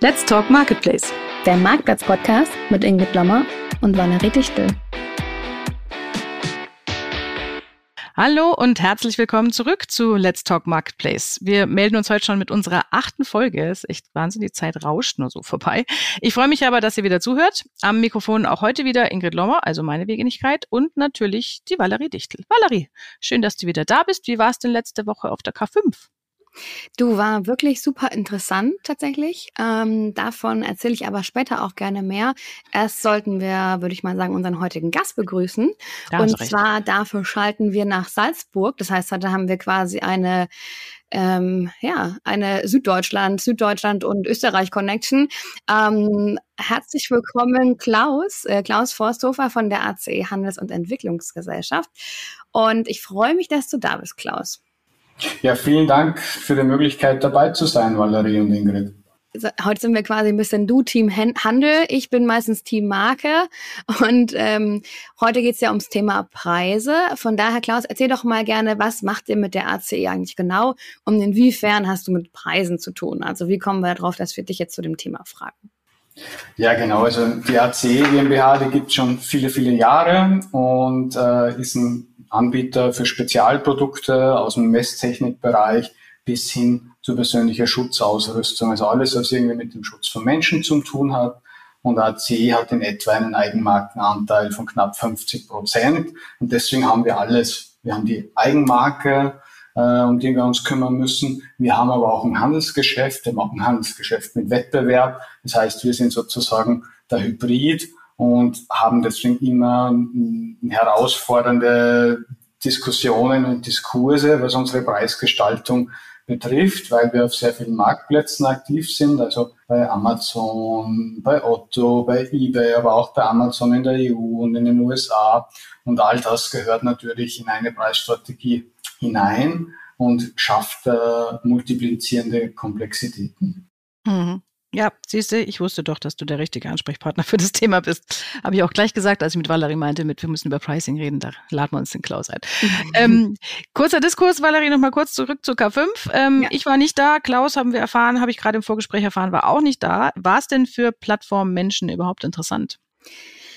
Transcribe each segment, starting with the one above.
Let's Talk Marketplace. Der Marktplatz-Podcast mit Ingrid Lommer und Valerie Dichtel. Hallo und herzlich willkommen zurück zu Let's Talk Marketplace. Wir melden uns heute schon mit unserer achten Folge. Ist echt Wahnsinn, die Zeit rauscht nur so vorbei. Ich freue mich aber, dass ihr wieder zuhört. Am Mikrofon auch heute wieder Ingrid Lommer, also meine Wegenigkeit und natürlich die Valerie Dichtel. Valerie, schön, dass du wieder da bist. Wie war es denn letzte Woche auf der K5? Du war wirklich super interessant tatsächlich. Ähm, davon erzähle ich aber später auch gerne mehr. Erst sollten wir, würde ich mal sagen, unseren heutigen Gast begrüßen. Da und zwar dafür schalten wir nach Salzburg. Das heißt, heute haben wir quasi eine ähm, ja, eine Süddeutschland, Süddeutschland und Österreich Connection. Ähm, herzlich willkommen, Klaus, äh, Klaus Forsthofer von der ACE Handels- und Entwicklungsgesellschaft. Und ich freue mich, dass du da bist, Klaus. Ja, vielen Dank für die Möglichkeit dabei zu sein, Valerie und Ingrid. Heute sind wir quasi ein bisschen du Team Handel. Ich bin meistens Team Marke und ähm, heute geht es ja ums Thema Preise. Von daher, Klaus, erzähl doch mal gerne, was macht ihr mit der ACE eigentlich genau und inwiefern hast du mit Preisen zu tun? Also wie kommen wir darauf, dass wir dich jetzt zu dem Thema fragen? Ja, genau. Also die ACE GmbH, die gibt schon viele, viele Jahre und äh, ist ein Anbieter für Spezialprodukte aus dem Messtechnikbereich bis hin zu persönlicher Schutzausrüstung. Also alles, was irgendwie mit dem Schutz von Menschen zu tun hat. Und AC hat in etwa einen Eigenmarkenanteil von knapp 50 Prozent. Und deswegen haben wir alles. Wir haben die Eigenmarke, äh, um die wir uns kümmern müssen. Wir haben aber auch ein Handelsgeschäft. Wir auch ein Handelsgeschäft mit Wettbewerb. Das heißt, wir sind sozusagen der Hybrid und haben deswegen immer herausfordernde Diskussionen und Diskurse, was unsere Preisgestaltung betrifft, weil wir auf sehr vielen Marktplätzen aktiv sind, also bei Amazon, bei Otto, bei eBay, aber auch bei Amazon in der EU und in den USA. Und all das gehört natürlich in eine Preisstrategie hinein und schafft äh, multiplizierende Komplexitäten. Mhm. Ja, siehst du, ich wusste doch, dass du der richtige Ansprechpartner für das Thema bist. Habe ich auch gleich gesagt, als ich mit Valerie meinte, mit, wir müssen über Pricing reden, da laden wir uns den Klaus ein. Mhm. Ähm, kurzer Diskurs, Valerie, nochmal kurz zurück zu K5. Ähm, ja. Ich war nicht da, Klaus haben wir erfahren, habe ich gerade im Vorgespräch erfahren, war auch nicht da. War es denn für Plattformmenschen überhaupt interessant?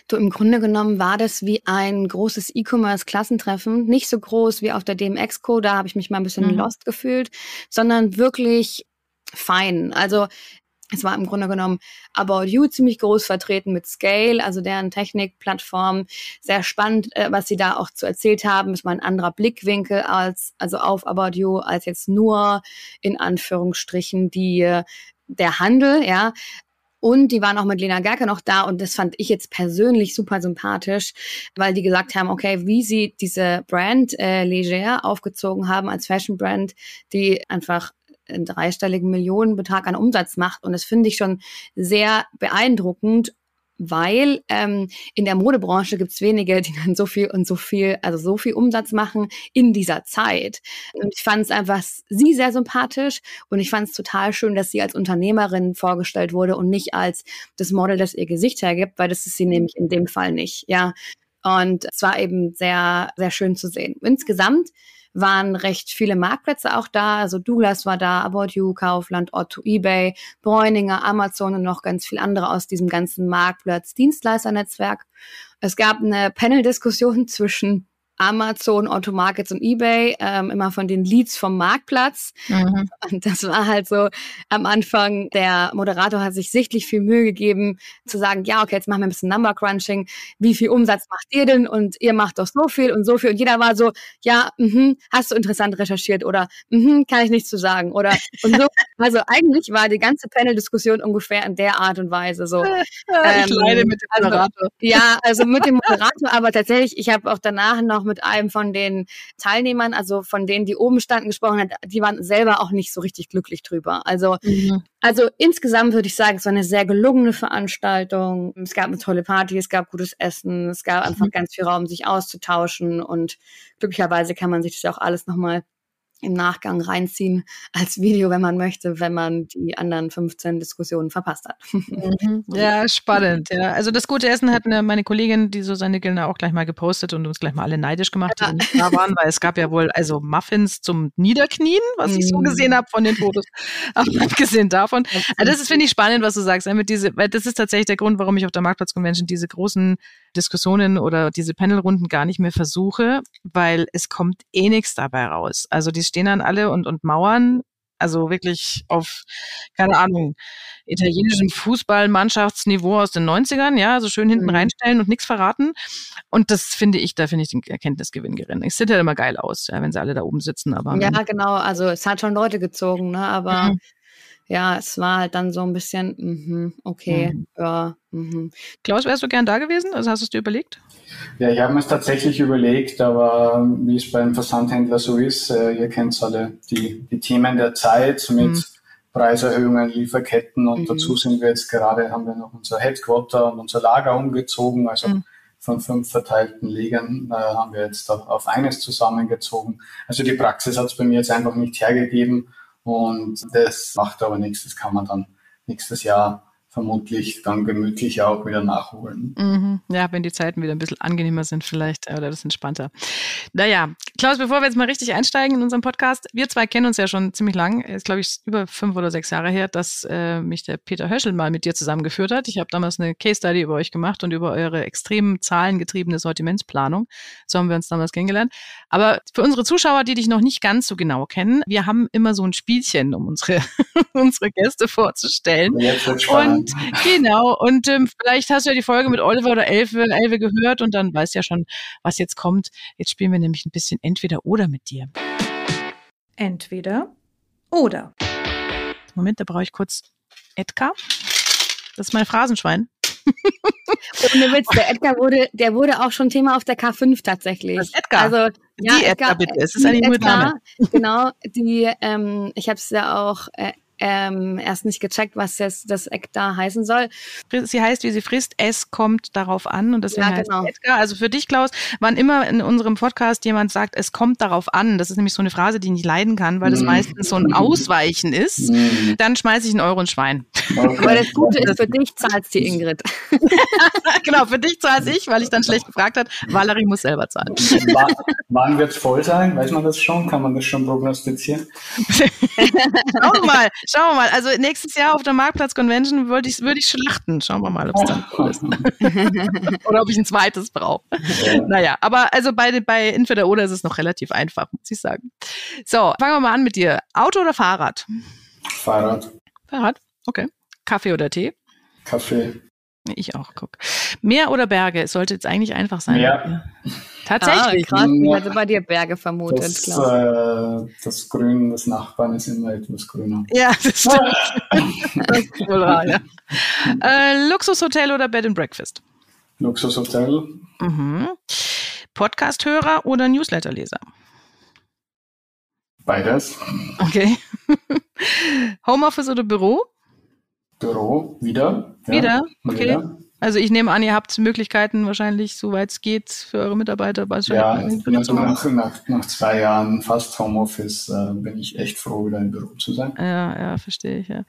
Du, im Grunde genommen war das wie ein großes E-Commerce-Klassentreffen. Nicht so groß wie auf der DMX-Co, da habe ich mich mal ein bisschen mhm. lost gefühlt, sondern wirklich fein. Also es war im Grunde genommen About You ziemlich groß vertreten mit Scale, also deren Technikplattform. Sehr spannend, äh, was sie da auch zu erzählt haben. Es war ein anderer Blickwinkel als, also auf About You, als jetzt nur in Anführungsstrichen die, der Handel, ja. Und die waren auch mit Lena Gerke noch da und das fand ich jetzt persönlich super sympathisch, weil die gesagt haben, okay, wie sie diese Brand äh, Leger aufgezogen haben als Fashion Brand, die einfach einen dreistelligen Millionenbetrag an Umsatz macht. Und das finde ich schon sehr beeindruckend, weil ähm, in der Modebranche gibt es wenige, die dann so viel und so viel, also so viel Umsatz machen in dieser Zeit. Und ich fand es einfach sie sehr sympathisch und ich fand es total schön, dass sie als Unternehmerin vorgestellt wurde und nicht als das Model, das ihr Gesicht hergibt, weil das ist sie nämlich in dem Fall nicht. Ja. Und es war eben sehr, sehr schön zu sehen. Insgesamt waren recht viele Marktplätze auch da. Also Douglas war da, About You, Kaufland, Otto, eBay, Bräuninger, Amazon und noch ganz viel andere aus diesem ganzen Marktplatz-Dienstleisternetzwerk. Es gab eine Panel-Diskussion zwischen Amazon, Otto Markets und eBay, ähm, immer von den Leads vom Marktplatz. Mhm. Und das war halt so am Anfang, der Moderator hat sich sichtlich viel Mühe gegeben, zu sagen, ja, okay, jetzt machen wir ein bisschen Number Crunching. Wie viel Umsatz macht ihr denn? Und ihr macht doch so viel und so viel. Und jeder war so, ja, mh, hast du interessant recherchiert oder mh, kann ich nichts zu sagen. Oder und so. Also eigentlich war die ganze Panel-Diskussion ungefähr in der Art und Weise so. ich ähm, leide mit dem also, Moderator. Also, ja, also mit dem Moderator, aber tatsächlich, ich habe auch danach noch mit einem von den Teilnehmern, also von denen, die oben standen, gesprochen hat, die waren selber auch nicht so richtig glücklich drüber. Also, mhm. also insgesamt würde ich sagen, es war eine sehr gelungene Veranstaltung. Es gab eine tolle Party, es gab gutes Essen, es gab einfach mhm. ganz viel Raum, sich auszutauschen und glücklicherweise kann man sich das auch alles nochmal im Nachgang reinziehen als Video, wenn man möchte, wenn man die anderen 15 Diskussionen verpasst hat. Mhm. Ja, spannend. Ja. Also das gute Essen hat meine Kollegin, die Susanne Gillner, auch gleich mal gepostet und uns gleich mal alle neidisch gemacht, ja. die nicht da waren, weil es gab ja wohl also Muffins zum Niederknien, was ich so mhm. gesehen habe von den Fotos. Aber abgesehen davon. Also das ist, finde ich, spannend, was du sagst. Mit diese, weil das ist tatsächlich der Grund, warum ich auf der Marktplatz-Convention diese großen Diskussionen oder diese Panelrunden gar nicht mehr versuche, weil es kommt eh nichts dabei raus. Also die stehen dann alle und, und mauern also wirklich auf, keine Ahnung, italienischem Fußballmannschaftsniveau aus den 90ern, ja, also schön hinten mhm. reinstellen und nichts verraten. Und das finde ich, da finde ich den Erkenntnisgewinn gering. Es sieht ja immer geil aus, ja, wenn sie alle da oben sitzen, aber. Ja, genau, also es hat schon Leute gezogen, ne, aber mhm ja, es war halt dann so ein bisschen, mh, okay, mhm. ja. Mh. Klaus, wärst du gern da gewesen? Also hast du es dir überlegt? Ja, ich habe mir es tatsächlich überlegt, aber wie es beim Versandhändler so ist, äh, ihr kennt alle die, die Themen der Zeit mit mhm. Preiserhöhungen, Lieferketten und mhm. dazu sind wir jetzt gerade, haben wir noch unser Headquarter und unser Lager umgezogen, also mhm. von fünf verteilten Legern äh, haben wir jetzt auf, auf eines zusammengezogen. Also die Praxis hat es bei mir jetzt einfach nicht hergegeben und das macht aber nichts, das kann man dann nächstes Jahr vermutlich dann gemütlich auch wieder nachholen. Mhm. Ja, wenn die Zeiten wieder ein bisschen angenehmer sind vielleicht oder das entspannter. Naja, Klaus, bevor wir jetzt mal richtig einsteigen in unserem Podcast, wir zwei kennen uns ja schon ziemlich lang, ist glaube ich über fünf oder sechs Jahre her, dass äh, mich der Peter Höschel mal mit dir zusammengeführt hat. Ich habe damals eine Case Study über euch gemacht und über eure extrem zahlengetriebene Sortimentsplanung. So haben wir uns damals kennengelernt. Aber für unsere Zuschauer, die dich noch nicht ganz so genau kennen, wir haben immer so ein Spielchen, um unsere, unsere Gäste vorzustellen. Jetzt wird spannend. Und genau, und ähm, vielleicht hast du ja die Folge mit Oliver oder Elfe, Elfe gehört und dann weißt ja schon, was jetzt kommt. Jetzt spielen wir nämlich ein bisschen entweder oder mit dir. Entweder oder. Moment, da brauche ich kurz Edgar. Das ist mein Phrasenschwein. Ohne Witz, der Edgar wurde, der wurde auch schon Thema auf der K5 tatsächlich. Das Edgar. Also, die ja, Edgar, Edgar bitte. Es ist eine junge Dame. Genau, die, ähm, ich habe es ja auch äh, ähm, erst nicht gecheckt, was jetzt das Eck da heißen soll. Sie heißt, wie sie frisst, es kommt darauf an und deswegen ja, genau. heißt Edgar. Also für dich, Klaus, wann immer in unserem Podcast jemand sagt, es kommt darauf an, das ist nämlich so eine Phrase, die ich nicht leiden kann, weil das mhm. meistens so ein Ausweichen ist, mhm. dann schmeiße ich einen Euro ins Schwein. Okay. Aber das Gute ist, für dich zahlt die Ingrid. genau, für dich zahlst ich, weil ich dann schlecht gefragt habe. Valerie muss selber zahlen. wann wird es voll sein? Weiß man das schon? Kann man das schon prognostizieren? Schauen wir mal. Schauen wir mal. Also nächstes Jahr auf der Marktplatz-Convention würde ich, würd ich schlachten. Schauen wir mal, ob es dann cool ist. oder ob ich ein zweites brauche. Ja. Naja, aber also bei, bei Entweder oder ist es noch relativ einfach, muss ich sagen. So, fangen wir mal an mit dir. Auto oder Fahrrad? Fahrrad. Fahrrad, okay. Kaffee oder Tee? Kaffee. Ich auch, guck. Meer oder Berge? Es sollte jetzt eigentlich einfach sein. Ja. Tatsächlich. Ah, krass, ich hatte bei dir Berge vermutet, das, äh, das Grün des Nachbarn ist immer etwas grüner. Ja, das stimmt. das ist wohl wahr, ja. Äh, Luxushotel oder Bed and Breakfast? Luxushotel. Mhm. Podcast-Hörer oder Newsletterleser? Beides. Okay. Homeoffice oder Büro? Büro, wieder. Ja, wieder? Okay. Wieder. Also ich nehme an, ihr habt Möglichkeiten wahrscheinlich, soweit es geht, für eure Mitarbeiter. Ja, ich bin also nach, nach, nach zwei Jahren fast Homeoffice äh, bin ich echt froh, wieder im Büro zu sein. Ja, ja, verstehe ich. Ja.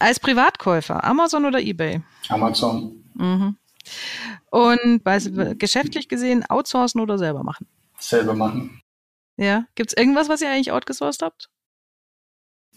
Als Privatkäufer, Amazon oder eBay? Amazon. Mhm. Und bei, geschäftlich gesehen, outsourcen oder selber machen? Selber machen. Ja, gibt es irgendwas, was ihr eigentlich outgesourced habt?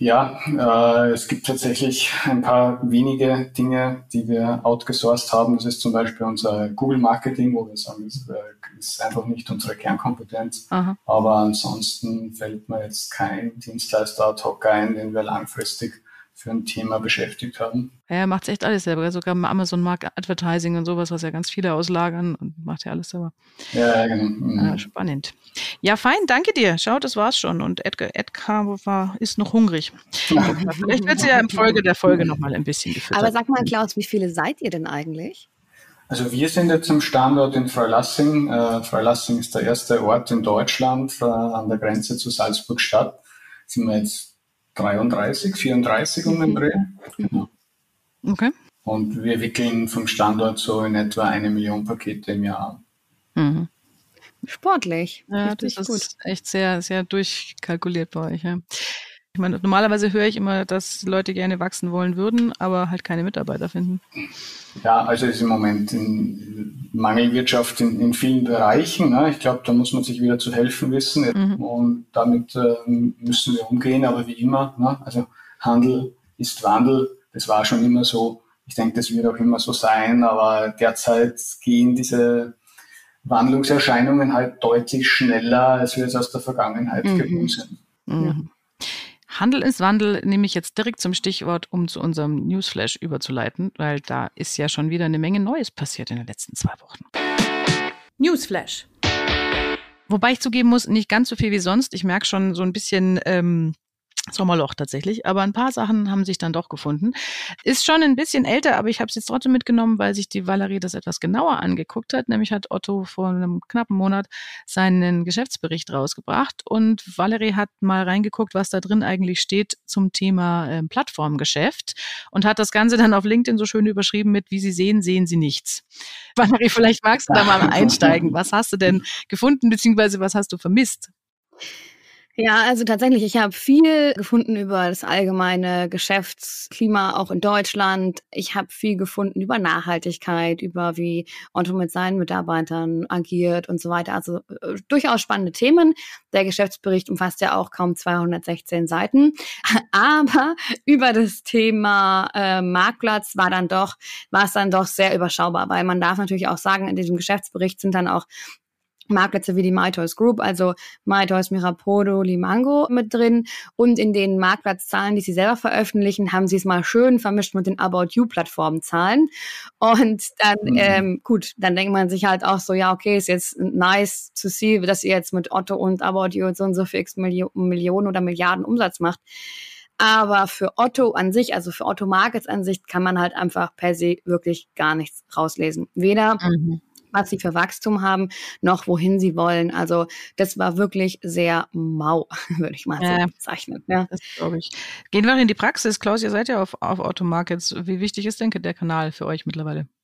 Ja, äh, es gibt tatsächlich ein paar wenige Dinge, die wir outgesourced haben. Das ist zum Beispiel unser Google Marketing, wo wir sagen, das äh, ist einfach nicht unsere Kernkompetenz. Aha. Aber ansonsten fällt mir jetzt kein Dienstleister ad hoc ein, den wir langfristig für ein Thema beschäftigt haben. Ja, er macht echt alles selber. Sogar Amazon mag Advertising und sowas, was ja ganz viele auslagern und macht ja alles selber. Ja, genau. Mhm. Ja, spannend. Ja, fein, danke dir. Schau, das war's schon. Und Edgar, Edgar war, ist noch hungrig. Vielleicht wird sie ja im Folge der Folge nochmal ein bisschen gefüttert. Aber sag mal, Klaus, wie viele seid ihr denn eigentlich? Also wir sind jetzt im Standort in Freilassing. Äh, Freilassing ist der erste Ort in Deutschland äh, an der Grenze zu Salzburg-Stadt. Sind wir jetzt 33, 34 um den Dreh. Genau. Okay. Und wir wickeln vom Standort so in etwa eine Million Pakete im Jahr. Mhm. Sportlich. Ja, das ist gut. echt sehr, sehr durchkalkuliert bei euch. Ja. Ich meine, normalerweise höre ich immer, dass Leute gerne wachsen wollen würden, aber halt keine Mitarbeiter finden. Ja, also ist im Moment in Mangelwirtschaft in, in vielen Bereichen. Ne? Ich glaube, da muss man sich wieder zu helfen wissen mhm. und damit äh, müssen wir umgehen. Aber wie immer, ne? also Handel ist Wandel. Das war schon immer so. Ich denke, das wird auch immer so sein. Aber derzeit gehen diese Wandlungserscheinungen halt deutlich schneller, als wir es aus der Vergangenheit mhm. gewohnt sind. Mhm. Handel ist Wandel nehme ich jetzt direkt zum Stichwort, um zu unserem Newsflash überzuleiten, weil da ist ja schon wieder eine Menge Neues passiert in den letzten zwei Wochen. Newsflash. Wobei ich zugeben muss, nicht ganz so viel wie sonst. Ich merke schon so ein bisschen ähm, Sommerloch tatsächlich, aber ein paar Sachen haben sich dann doch gefunden. Ist schon ein bisschen älter, aber ich habe es jetzt trotzdem mitgenommen, weil sich die Valerie das etwas genauer angeguckt hat. Nämlich hat Otto vor einem knappen Monat seinen Geschäftsbericht rausgebracht und Valerie hat mal reingeguckt, was da drin eigentlich steht zum Thema äh, Plattformgeschäft und hat das Ganze dann auf LinkedIn so schön überschrieben mit, wie Sie sehen, sehen Sie nichts. Valerie, vielleicht magst du da mal einsteigen. Was hast du denn gefunden, beziehungsweise was hast du vermisst? Ja, also tatsächlich, ich habe viel gefunden über das allgemeine Geschäftsklima auch in Deutschland. Ich habe viel gefunden über Nachhaltigkeit, über wie Otto mit seinen Mitarbeitern agiert und so weiter. Also äh, durchaus spannende Themen. Der Geschäftsbericht umfasst ja auch kaum 216 Seiten. Aber über das Thema äh, Marktplatz war dann doch, war es dann doch sehr überschaubar, weil man darf natürlich auch sagen, in diesem Geschäftsbericht sind dann auch Marktplätze wie die MyToys Group, also MyToys, Mirapodo, Limango mit drin. Und in den Marktplatzzahlen, die sie selber veröffentlichen, haben sie es mal schön vermischt mit den About You-Plattformzahlen. Und dann, mhm. ähm, gut, dann denkt man sich halt auch so, ja, okay, ist jetzt nice to see, dass ihr jetzt mit Otto und About You so und so viel X Millionen oder Milliarden Umsatz macht. Aber für Otto an sich, also für Otto Markets an sich, kann man halt einfach per se wirklich gar nichts rauslesen. Weder mhm was sie für Wachstum haben, noch wohin sie wollen. Also das war wirklich sehr mau, würde ich mal ja, so bezeichnen. Ja. Das glaube ich. Gehen wir in die Praxis. Klaus, ihr seid ja auf, auf Automarkets. Wie wichtig ist, denke der Kanal für euch mittlerweile?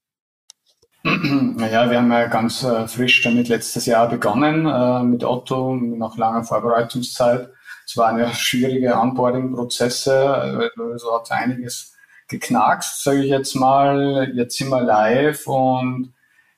Naja, wir haben ja ganz äh, frisch damit letztes Jahr begonnen äh, mit Otto, nach langer Vorbereitungszeit. Es waren ja schwierige Onboarding-Prozesse, also hat einiges geknackst, sage ich jetzt mal. Jetzt sind wir live und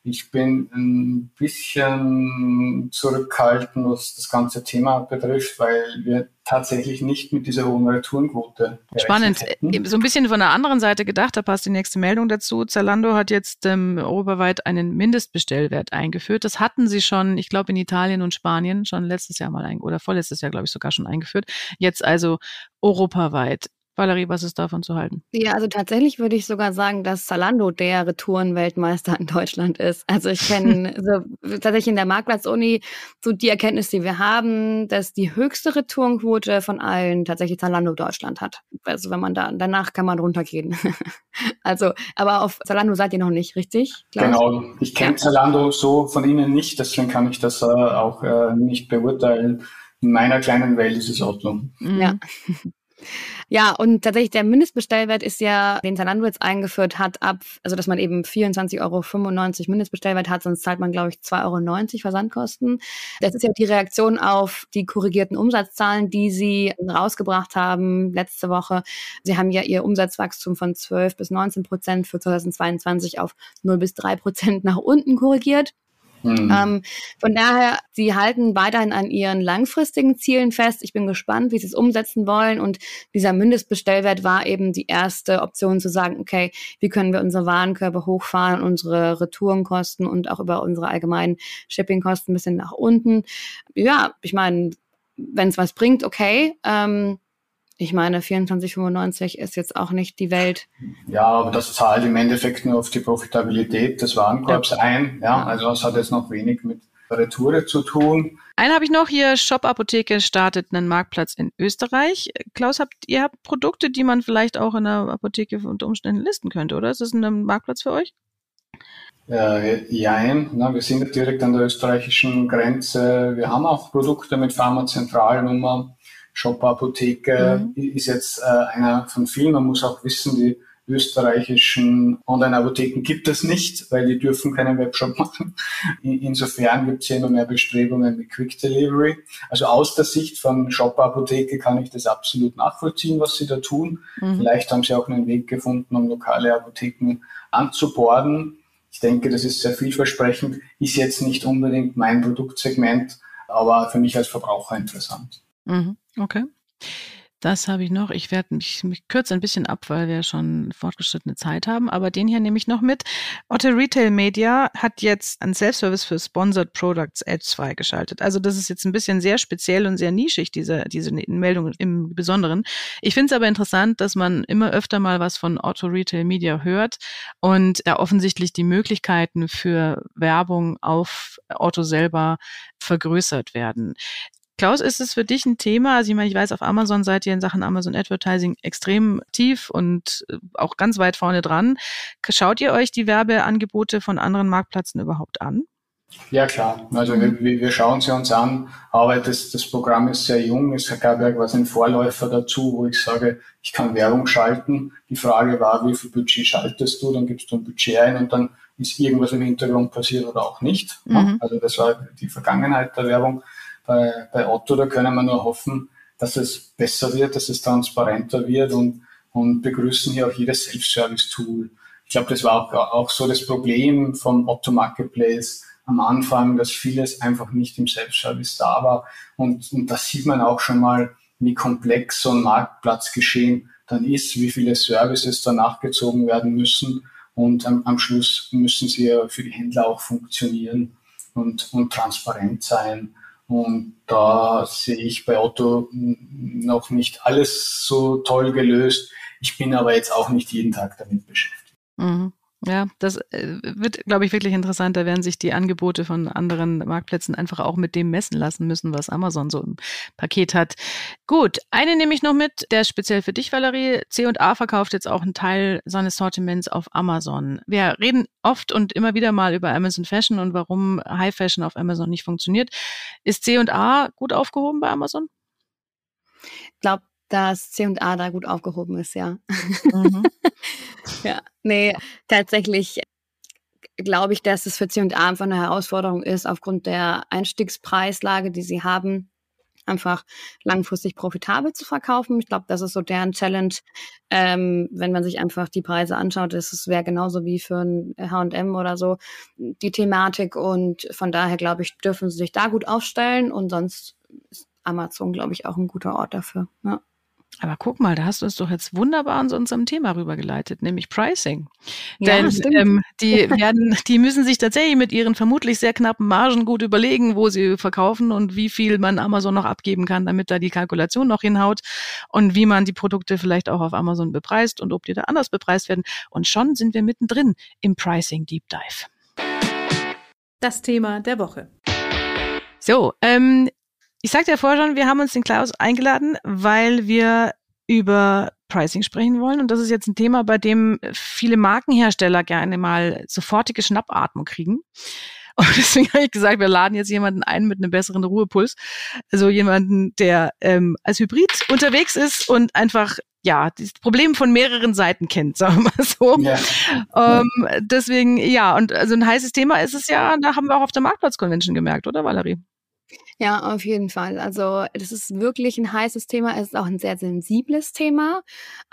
ich bin ein bisschen zurückhaltend, was das ganze Thema betrifft, weil wir tatsächlich nicht mit dieser hohen Retourenquote. Spannend. Hätten. So ein bisschen von der anderen Seite gedacht, da passt die nächste Meldung dazu. Zalando hat jetzt ähm, europaweit einen Mindestbestellwert eingeführt. Das hatten sie schon, ich glaube, in Italien und Spanien schon letztes Jahr mal ein, oder vorletztes Jahr, glaube ich, sogar schon eingeführt. Jetzt also europaweit. Valerie, was ist davon zu halten? Ja, also tatsächlich würde ich sogar sagen, dass Zalando der Retourenweltmeister in Deutschland ist. Also ich kenne so, tatsächlich in der Marktplatz-Uni so die Erkenntnis, die wir haben, dass die höchste Retourenquote von allen tatsächlich Zalando Deutschland hat. Also wenn man da, danach kann man runtergehen. also, aber auf Zalando seid ihr noch nicht, richtig? Klaus? Genau, ich kenne ja. Zalando so von Ihnen nicht, deswegen kann ich das äh, auch äh, nicht beurteilen. In meiner kleinen Welt ist es Ordnung. Ja. Ja, und tatsächlich der Mindestbestellwert ist ja, den Zalando jetzt eingeführt hat, ab, also dass man eben 24,95 Euro Mindestbestellwert hat, sonst zahlt man, glaube ich, 2,90 Euro Versandkosten. Das ist ja die Reaktion auf die korrigierten Umsatzzahlen, die sie rausgebracht haben letzte Woche. Sie haben ja ihr Umsatzwachstum von 12 bis 19 Prozent für 2022 auf 0 bis 3 Prozent nach unten korrigiert. Mhm. Ähm, von daher, sie halten weiterhin an ihren langfristigen Zielen fest. Ich bin gespannt, wie sie es umsetzen wollen. Und dieser Mindestbestellwert war eben die erste Option zu sagen, okay, wie können wir unsere Warenkörbe hochfahren, unsere Retourenkosten und auch über unsere allgemeinen Shippingkosten ein bisschen nach unten. Ja, ich meine, wenn es was bringt, okay. Ähm, ich meine, 24,95 ist jetzt auch nicht die Welt. Ja, aber das zahlt im Endeffekt nur auf die Profitabilität des Warenkorbs ja. ein. Ja, also das hat jetzt noch wenig mit Retoure zu tun. Einen habe ich noch hier. Shop Apotheke startet einen Marktplatz in Österreich. Klaus, habt ihr habt Produkte, die man vielleicht auch in der Apotheke unter Umständen listen könnte, oder? Ist das ein Marktplatz für euch? Äh, jein, na, wir sind direkt an der österreichischen Grenze. Wir haben auch Produkte mit Pharmazentralnummer. Shop Apotheke mhm. ist jetzt äh, einer von vielen. Man muss auch wissen, die österreichischen Online-Apotheken gibt es nicht, weil die dürfen keinen Webshop machen. Insofern gibt es hier immer mehr Bestrebungen mit Quick Delivery. Also aus der Sicht von Shop-Apotheke kann ich das absolut nachvollziehen, was sie da tun. Mhm. Vielleicht haben sie auch einen Weg gefunden, um lokale Apotheken anzuborden. Ich denke, das ist sehr vielversprechend, ist jetzt nicht unbedingt mein Produktsegment, aber für mich als Verbraucher interessant. Mhm. Okay. Das habe ich noch. Ich werde mich, mich kürze ein bisschen ab, weil wir schon fortgeschrittene Zeit haben. Aber den hier nehme ich noch mit. Otto Retail Media hat jetzt einen Self-Service für Sponsored Products Ads freigeschaltet. Also das ist jetzt ein bisschen sehr speziell und sehr nischig, diese, diese Meldung im Besonderen. Ich finde es aber interessant, dass man immer öfter mal was von Otto Retail Media hört und da offensichtlich die Möglichkeiten für Werbung auf Otto selber vergrößert werden. Klaus, ist es für dich ein Thema? Also ich meine, ich weiß, auf Amazon seid ihr in Sachen Amazon Advertising extrem tief und äh, auch ganz weit vorne dran. Schaut ihr euch die Werbeangebote von anderen Marktplätzen überhaupt an? Ja, klar. Also wir, wir schauen sie uns an, aber das, das Programm ist sehr jung. Es gab ja quasi einen Vorläufer dazu, wo ich sage, ich kann Werbung schalten. Die Frage war, wie viel Budget schaltest du? Dann gibst du ein Budget ein und dann ist irgendwas im Hintergrund passiert oder auch nicht. Mhm. Also das war die Vergangenheit der Werbung bei, bei Otto, da können wir nur hoffen, dass es besser wird, dass es transparenter wird und, und begrüßen hier auch jedes Self-Service-Tool. Ich glaube, das war auch, auch so das Problem vom Otto Marketplace am Anfang, dass vieles einfach nicht im Self-Service da war. Und, und da sieht man auch schon mal, wie komplex so ein Marktplatzgeschehen dann ist, wie viele Services da nachgezogen werden müssen. Und am, am Schluss müssen sie ja für die Händler auch funktionieren und, und transparent sein. Und da sehe ich bei Otto noch nicht alles so toll gelöst. Ich bin aber jetzt auch nicht jeden Tag damit beschäftigt. Mhm. Ja, das äh, wird, glaube ich, wirklich interessant. Da werden sich die Angebote von anderen Marktplätzen einfach auch mit dem messen lassen müssen, was Amazon so im Paket hat. Gut, eine nehme ich noch mit, der ist speziell für dich, Valerie. C&A verkauft jetzt auch einen Teil seines Sortiments auf Amazon. Wir reden oft und immer wieder mal über Amazon Fashion und warum High Fashion auf Amazon nicht funktioniert. Ist C&A gut aufgehoben bei Amazon? Ich glaube, dass C&A da gut aufgehoben ist, ja. Mhm. ja, nee, tatsächlich glaube ich, dass es für C&A einfach eine Herausforderung ist, aufgrund der Einstiegspreislage, die sie haben, einfach langfristig profitabel zu verkaufen. Ich glaube, das ist so deren Challenge. Ähm, wenn man sich einfach die Preise anschaut, das wäre genauso wie für ein H&M oder so die Thematik. Und von daher, glaube ich, dürfen sie sich da gut aufstellen. Und sonst ist Amazon, glaube ich, auch ein guter Ort dafür. Ja. Aber guck mal, da hast du uns doch jetzt wunderbar an unserem Thema rübergeleitet, nämlich Pricing. Ja, Denn ähm, die werden, die müssen sich tatsächlich mit ihren vermutlich sehr knappen Margen gut überlegen, wo sie verkaufen und wie viel man Amazon noch abgeben kann, damit da die Kalkulation noch hinhaut und wie man die Produkte vielleicht auch auf Amazon bepreist und ob die da anders bepreist werden. Und schon sind wir mittendrin im Pricing Deep Dive. Das Thema der Woche. So, ähm, ich sagte ja vorher schon, wir haben uns den Klaus eingeladen, weil wir über Pricing sprechen wollen. Und das ist jetzt ein Thema, bei dem viele Markenhersteller gerne mal sofortige Schnappatmung kriegen. Und deswegen habe ich gesagt, wir laden jetzt jemanden ein mit einem besseren Ruhepuls. Also jemanden, der ähm, als Hybrid unterwegs ist und einfach ja, das Problem von mehreren Seiten kennt, sagen wir mal so. Ja. Ähm, deswegen, ja, und also ein heißes Thema ist es ja, da haben wir auch auf der Marktplatz-Convention gemerkt, oder Valerie? Ja, auf jeden Fall. Also das ist wirklich ein heißes Thema. Es ist auch ein sehr sensibles Thema.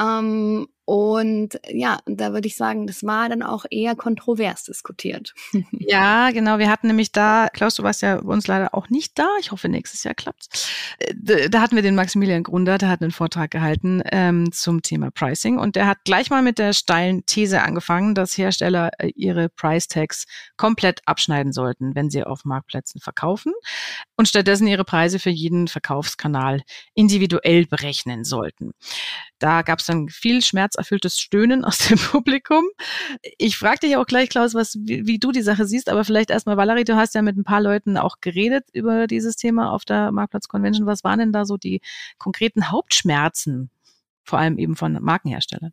Ähm, und ja, da würde ich sagen, das war dann auch eher kontrovers diskutiert. Ja, genau. Wir hatten nämlich da, Klaus, du warst ja bei uns leider auch nicht da. Ich hoffe, nächstes Jahr klappt's. Äh, da hatten wir den Maximilian Grunder, der hat einen Vortrag gehalten ähm, zum Thema Pricing und der hat gleich mal mit der steilen These angefangen, dass Hersteller äh, ihre Price Tags komplett abschneiden sollten, wenn sie auf Marktplätzen verkaufen und stattdessen ihre Preise für jeden Verkaufskanal individuell berechnen sollten. Da gab es dann viel schmerzerfülltes Stöhnen aus dem Publikum. Ich frage dich auch gleich, Klaus, was, wie, wie, du die Sache siehst, aber vielleicht erstmal, Valerie, du hast ja mit ein paar Leuten auch geredet über dieses Thema auf der Marktplatz Convention. Was waren denn da so die konkreten Hauptschmerzen, vor allem eben von Markenherstellern?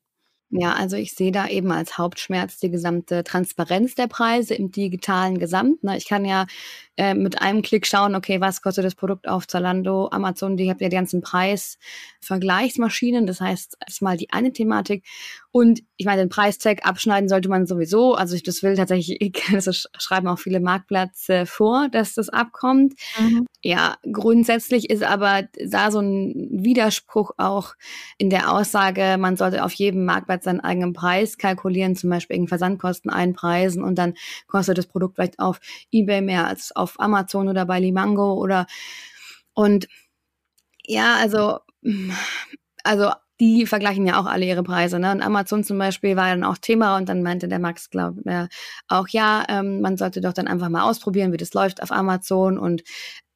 Ja, also ich sehe da eben als Hauptschmerz die gesamte Transparenz der Preise im digitalen Gesamt. Ne? Ich kann ja äh, mit einem Klick schauen, okay, was kostet das Produkt auf Zalando, Amazon, die habt ja die ganzen Preisvergleichsmaschinen. Das heißt, erstmal die eine Thematik. Und ich meine, den Preistag abschneiden sollte man sowieso. Also ich, das will tatsächlich, das schreiben auch viele Marktplätze vor, dass das abkommt. Mhm. Ja, grundsätzlich ist aber da so ein Widerspruch auch in der Aussage, man sollte auf jedem Marktplatz seinen eigenen Preis kalkulieren, zum Beispiel irgendeinen Versandkosten einpreisen und dann kostet das Produkt vielleicht auf eBay mehr als auf Amazon oder bei Limango oder und ja, also also die vergleichen ja auch alle ihre Preise. Ne? Und Amazon zum Beispiel war dann auch Thema und dann meinte der Max, glaube ich, auch, ja, ähm, man sollte doch dann einfach mal ausprobieren, wie das läuft auf Amazon und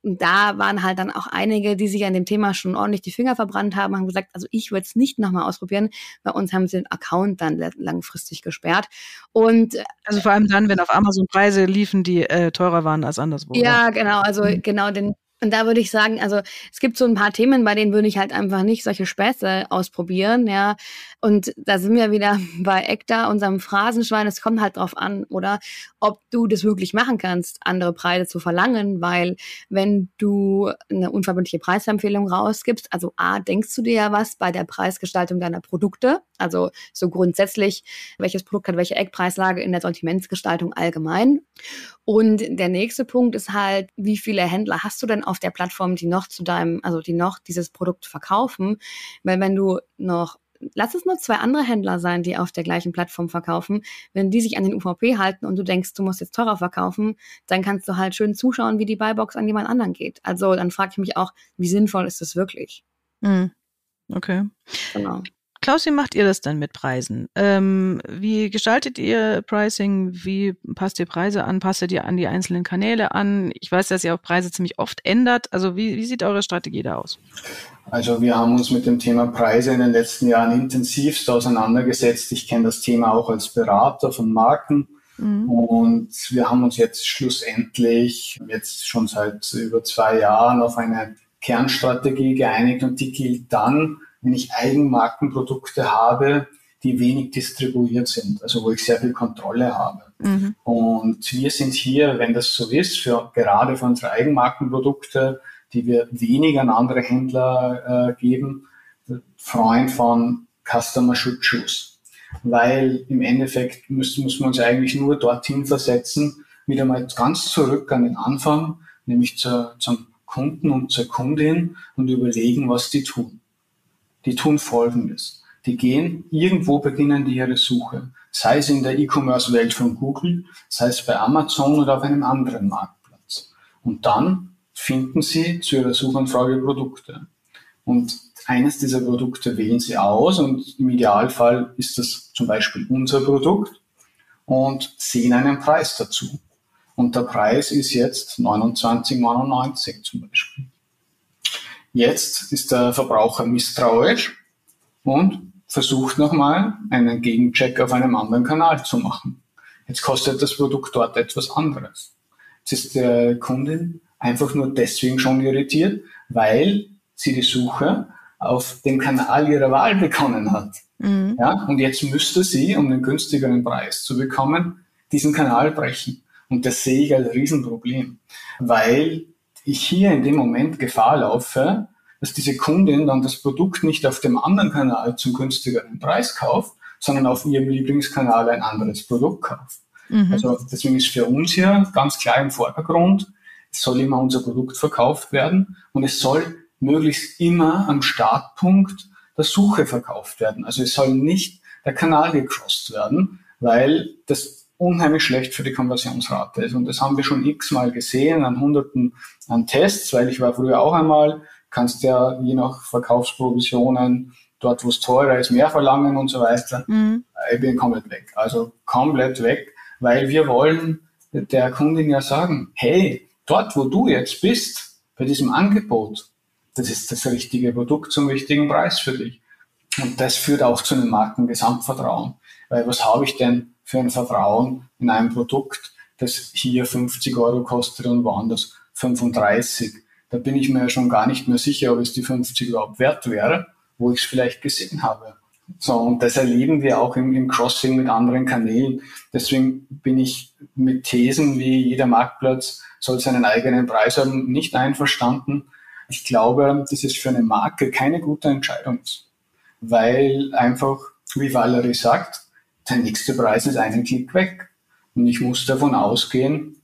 da waren halt dann auch einige, die sich an dem Thema schon ordentlich die Finger verbrannt haben, haben gesagt, also ich würde es nicht nochmal ausprobieren. Bei uns haben sie den Account dann langfristig gesperrt. Und äh, also vor allem dann, wenn auf Amazon Preise liefen, die äh, teurer waren als anderswo. Ja, genau. Also genau den und da würde ich sagen, also es gibt so ein paar Themen, bei denen würde ich halt einfach nicht solche Späße ausprobieren, ja. Und da sind wir wieder bei ECTA, unserem Phrasenschwein. Es kommt halt drauf an, oder ob du das wirklich machen kannst, andere Preise zu verlangen, weil wenn du eine unverbindliche Preisempfehlung rausgibst, also A, denkst du dir ja was bei der Preisgestaltung deiner Produkte, also so grundsätzlich, welches Produkt hat welche Eckpreislage in der Sortimentsgestaltung allgemein. Und der nächste Punkt ist halt, wie viele Händler hast du denn auf der Plattform, die noch zu deinem, also die noch dieses Produkt verkaufen? Weil wenn du noch lass es nur zwei andere Händler sein, die auf der gleichen Plattform verkaufen. Wenn die sich an den UVP halten und du denkst, du musst jetzt teurer verkaufen, dann kannst du halt schön zuschauen, wie die Buybox an jemand anderen geht. Also dann frage ich mich auch, wie sinnvoll ist das wirklich? Mhm. Okay. Genau. Klaus, wie macht ihr das denn mit Preisen? Ähm, wie gestaltet ihr Pricing? Wie passt ihr Preise an? Passt ihr die an die einzelnen Kanäle an? Ich weiß, dass ihr auch Preise ziemlich oft ändert. Also wie, wie sieht eure Strategie da aus? Also wir haben uns mit dem Thema Preise in den letzten Jahren intensivst auseinandergesetzt. Ich kenne das Thema auch als Berater von Marken. Mhm. Und wir haben uns jetzt schlussendlich, jetzt schon seit über zwei Jahren, auf eine Kernstrategie geeinigt und die gilt dann, wenn ich Eigenmarkenprodukte habe, die wenig distribuiert sind, also wo ich sehr viel Kontrolle habe. Mhm. Und wir sind hier, wenn das so ist, für, gerade für unsere Eigenmarkenprodukte, die wir weniger an andere Händler äh, geben, Freund von Customer Should Choose. Weil im Endeffekt muss, muss man uns eigentlich nur dorthin versetzen, wieder mal ganz zurück an den Anfang, nämlich zur, zum Kunden und zur Kundin und überlegen, was die tun die tun Folgendes. Die gehen, irgendwo beginnen die ihre Suche, sei es in der E-Commerce-Welt von Google, sei es bei Amazon oder auf einem anderen Marktplatz. Und dann finden sie zu ihrer Suchanfrage Produkte. Und eines dieser Produkte wählen sie aus und im Idealfall ist das zum Beispiel unser Produkt und sehen einen Preis dazu. Und der Preis ist jetzt 29,99 zum Beispiel. Jetzt ist der Verbraucher misstrauisch und versucht nochmal einen Gegencheck auf einem anderen Kanal zu machen. Jetzt kostet das Produkt dort etwas anderes. Jetzt ist der Kundin einfach nur deswegen schon irritiert, weil sie die Suche auf dem Kanal ihrer Wahl begonnen hat. Mhm. Ja, und jetzt müsste sie, um den günstigeren Preis zu bekommen, diesen Kanal brechen. Und das sehe ich als Riesenproblem, weil ich hier in dem Moment Gefahr laufe, dass diese Kundin dann das Produkt nicht auf dem anderen Kanal zum günstigeren Preis kauft, sondern auf ihrem Lieblingskanal ein anderes Produkt kauft. Mhm. Also deswegen ist für uns hier ganz klar im Vordergrund, es soll immer unser Produkt verkauft werden und es soll möglichst immer am Startpunkt der Suche verkauft werden. Also es soll nicht der Kanal gecrossed werden, weil das unheimlich schlecht für die Konversionsrate ist. Und das haben wir schon x-mal gesehen an hunderten an Tests, weil ich war früher auch einmal, kannst ja je nach Verkaufsprovisionen dort, wo es teurer ist, mehr verlangen und so weiter. Mhm. Ich bin komplett weg. Also komplett weg, weil wir wollen der Kundin ja sagen, hey, dort, wo du jetzt bist, bei diesem Angebot, das ist das richtige Produkt zum richtigen Preis für dich. Und das führt auch zu einem Markengesamtvertrauen. Weil was habe ich denn für ein Vertrauen in ein Produkt, das hier 50 Euro kostet und woanders 35. Da bin ich mir schon gar nicht mehr sicher, ob es die 50 überhaupt wert wäre, wo ich es vielleicht gesehen habe. So, und das erleben wir auch im, im Crossing mit anderen Kanälen. Deswegen bin ich mit Thesen wie jeder Marktplatz soll seinen eigenen Preis haben, nicht einverstanden. Ich glaube, dass es für eine Marke keine gute Entscheidung ist, weil einfach wie Valerie sagt, der nächste Preis ist einen Klick weg. Und ich muss davon ausgehen,